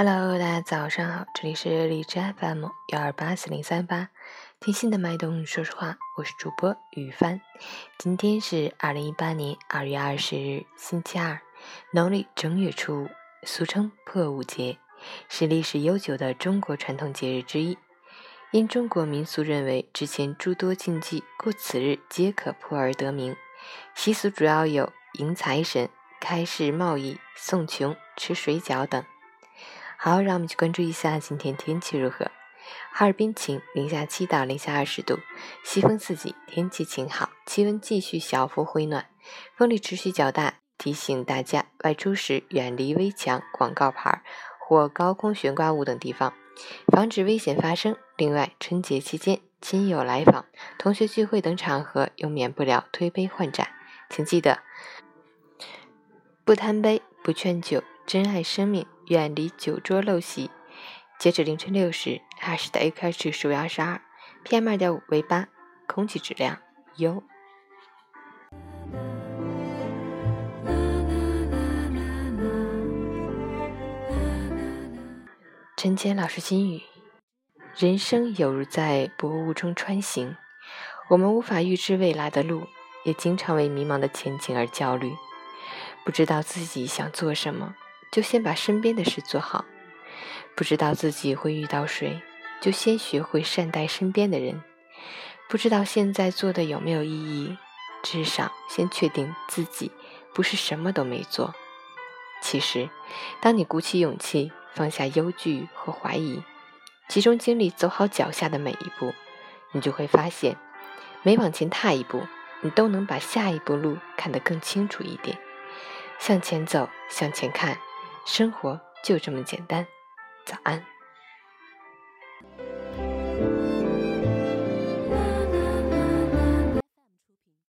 Hello，大家早上好，这里是荔枝 FM 幺二八四零三八，听心的脉动，说实话，我是主播雨帆。今天是二零一八年二月二十日，星期二，农历正月初五，俗称破五节，是历史悠久的中国传统节日之一。因中国民俗认为之前诸多禁忌，故此日皆可破而得名。习俗主要有迎财神、开市贸易、送穷、吃水饺等。好，让我们去关注一下今天天气如何。哈尔滨晴，零下七到零下二十度，西风四级，天气晴好，气温继续小幅回暖，风力持续较大，提醒大家外出时远离危墙、广告牌或高空悬挂物等地方，防止危险发生。另外，春节期间亲友来访、同学聚会等场合，又免不了推杯换盏，请记得不贪杯，不劝酒。珍爱生命，远离酒桌陋习。截止凌晨六时，哈市的 AQI 指数为二十二，PM 二点五为八，空气质量优。陈坚老师心语：人生有如在薄雾中穿行，我们无法预知未来的路，也经常为迷茫的前景而焦虑，不知道自己想做什么。就先把身边的事做好，不知道自己会遇到谁，就先学会善待身边的人。不知道现在做的有没有意义，至少先确定自己不是什么都没做。其实，当你鼓起勇气，放下忧惧和怀疑，集中精力走好脚下的每一步，你就会发现，每往前踏一步，你都能把下一步路看得更清楚一点。向前走，向前看。生活就这么简单，早安。